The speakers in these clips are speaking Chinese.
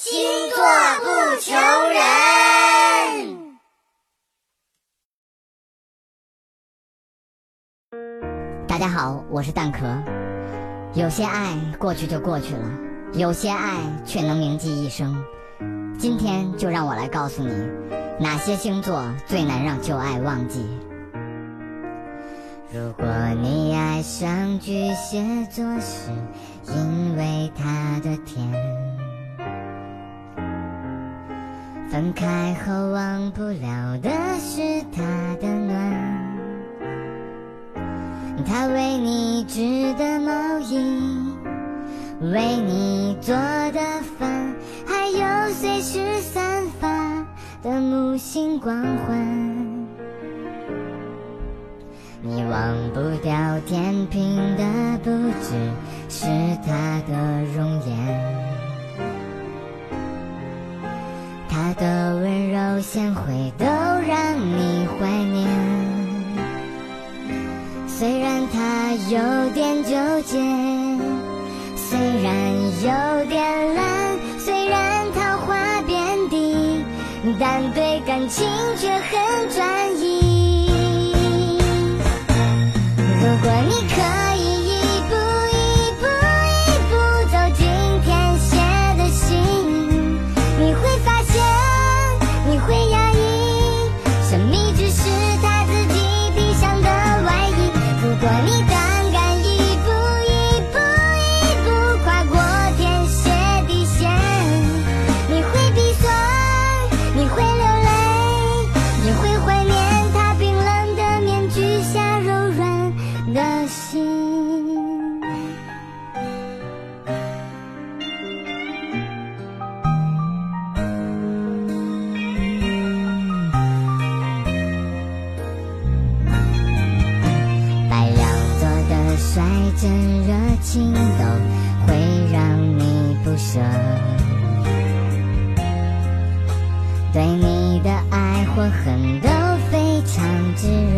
星座不求人。大家好，我是蛋壳。有些爱过去就过去了，有些爱却能铭记一生。今天就让我来告诉你，哪些星座最难让旧爱忘记。如果你爱上巨蟹座，是因为他的甜。分开后忘不了的是他的暖，他为你织的毛衣，为你做的饭，还有随时散发的木星光环。你忘不掉天平的不只是他的容颜。他的温柔贤惠都让你怀念，虽然他有点纠结，虽然有点懒，虽然桃花遍地，但对感情却很专一。真热情都会让你不舍？对你的爱或恨都非常炙热，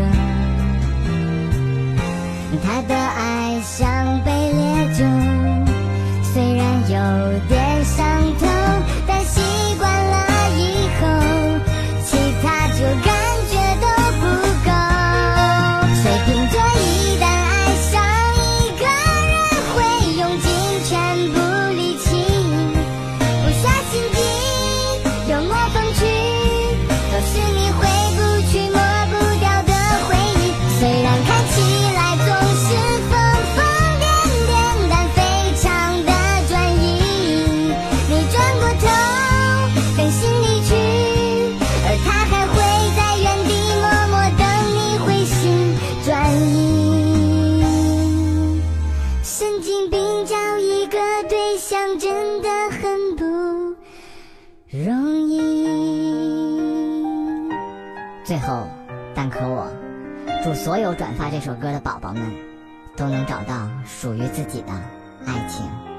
他的爱像杯烈酒，虽然有点曾经比较一个对象真的很不容易。最后，蛋壳我祝所有转发这首歌的宝宝们都能找到属于自己的爱情。